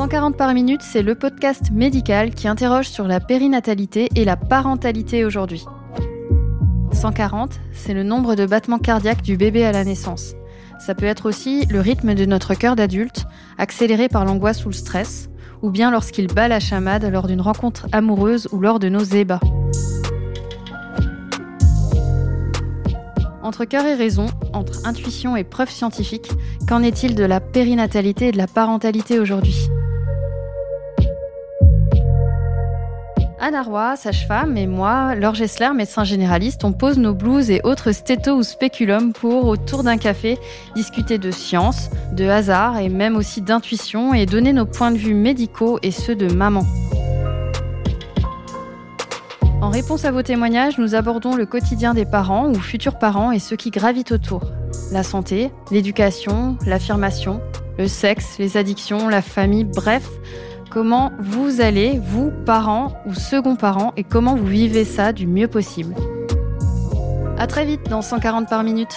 140 par minute, c'est le podcast médical qui interroge sur la périnatalité et la parentalité aujourd'hui. 140, c'est le nombre de battements cardiaques du bébé à la naissance. Ça peut être aussi le rythme de notre cœur d'adulte, accéléré par l'angoisse ou le stress, ou bien lorsqu'il bat la chamade lors d'une rencontre amoureuse ou lors de nos ébats. Entre cœur et raison, entre intuition et preuve scientifique, qu'en est-il de la périnatalité et de la parentalité aujourd'hui? Anna Roy, sage-femme, et moi, Laure Gessler, médecin généraliste, on pose nos blouses et autres stétos ou spéculums pour, autour d'un café, discuter de science, de hasard et même aussi d'intuition et donner nos points de vue médicaux et ceux de maman. En réponse à vos témoignages, nous abordons le quotidien des parents ou futurs parents et ceux qui gravitent autour. La santé, l'éducation, l'affirmation, le sexe, les addictions, la famille, bref, comment vous allez, vous, parents ou second parents, et comment vous vivez ça du mieux possible? À très vite dans 140 par minute.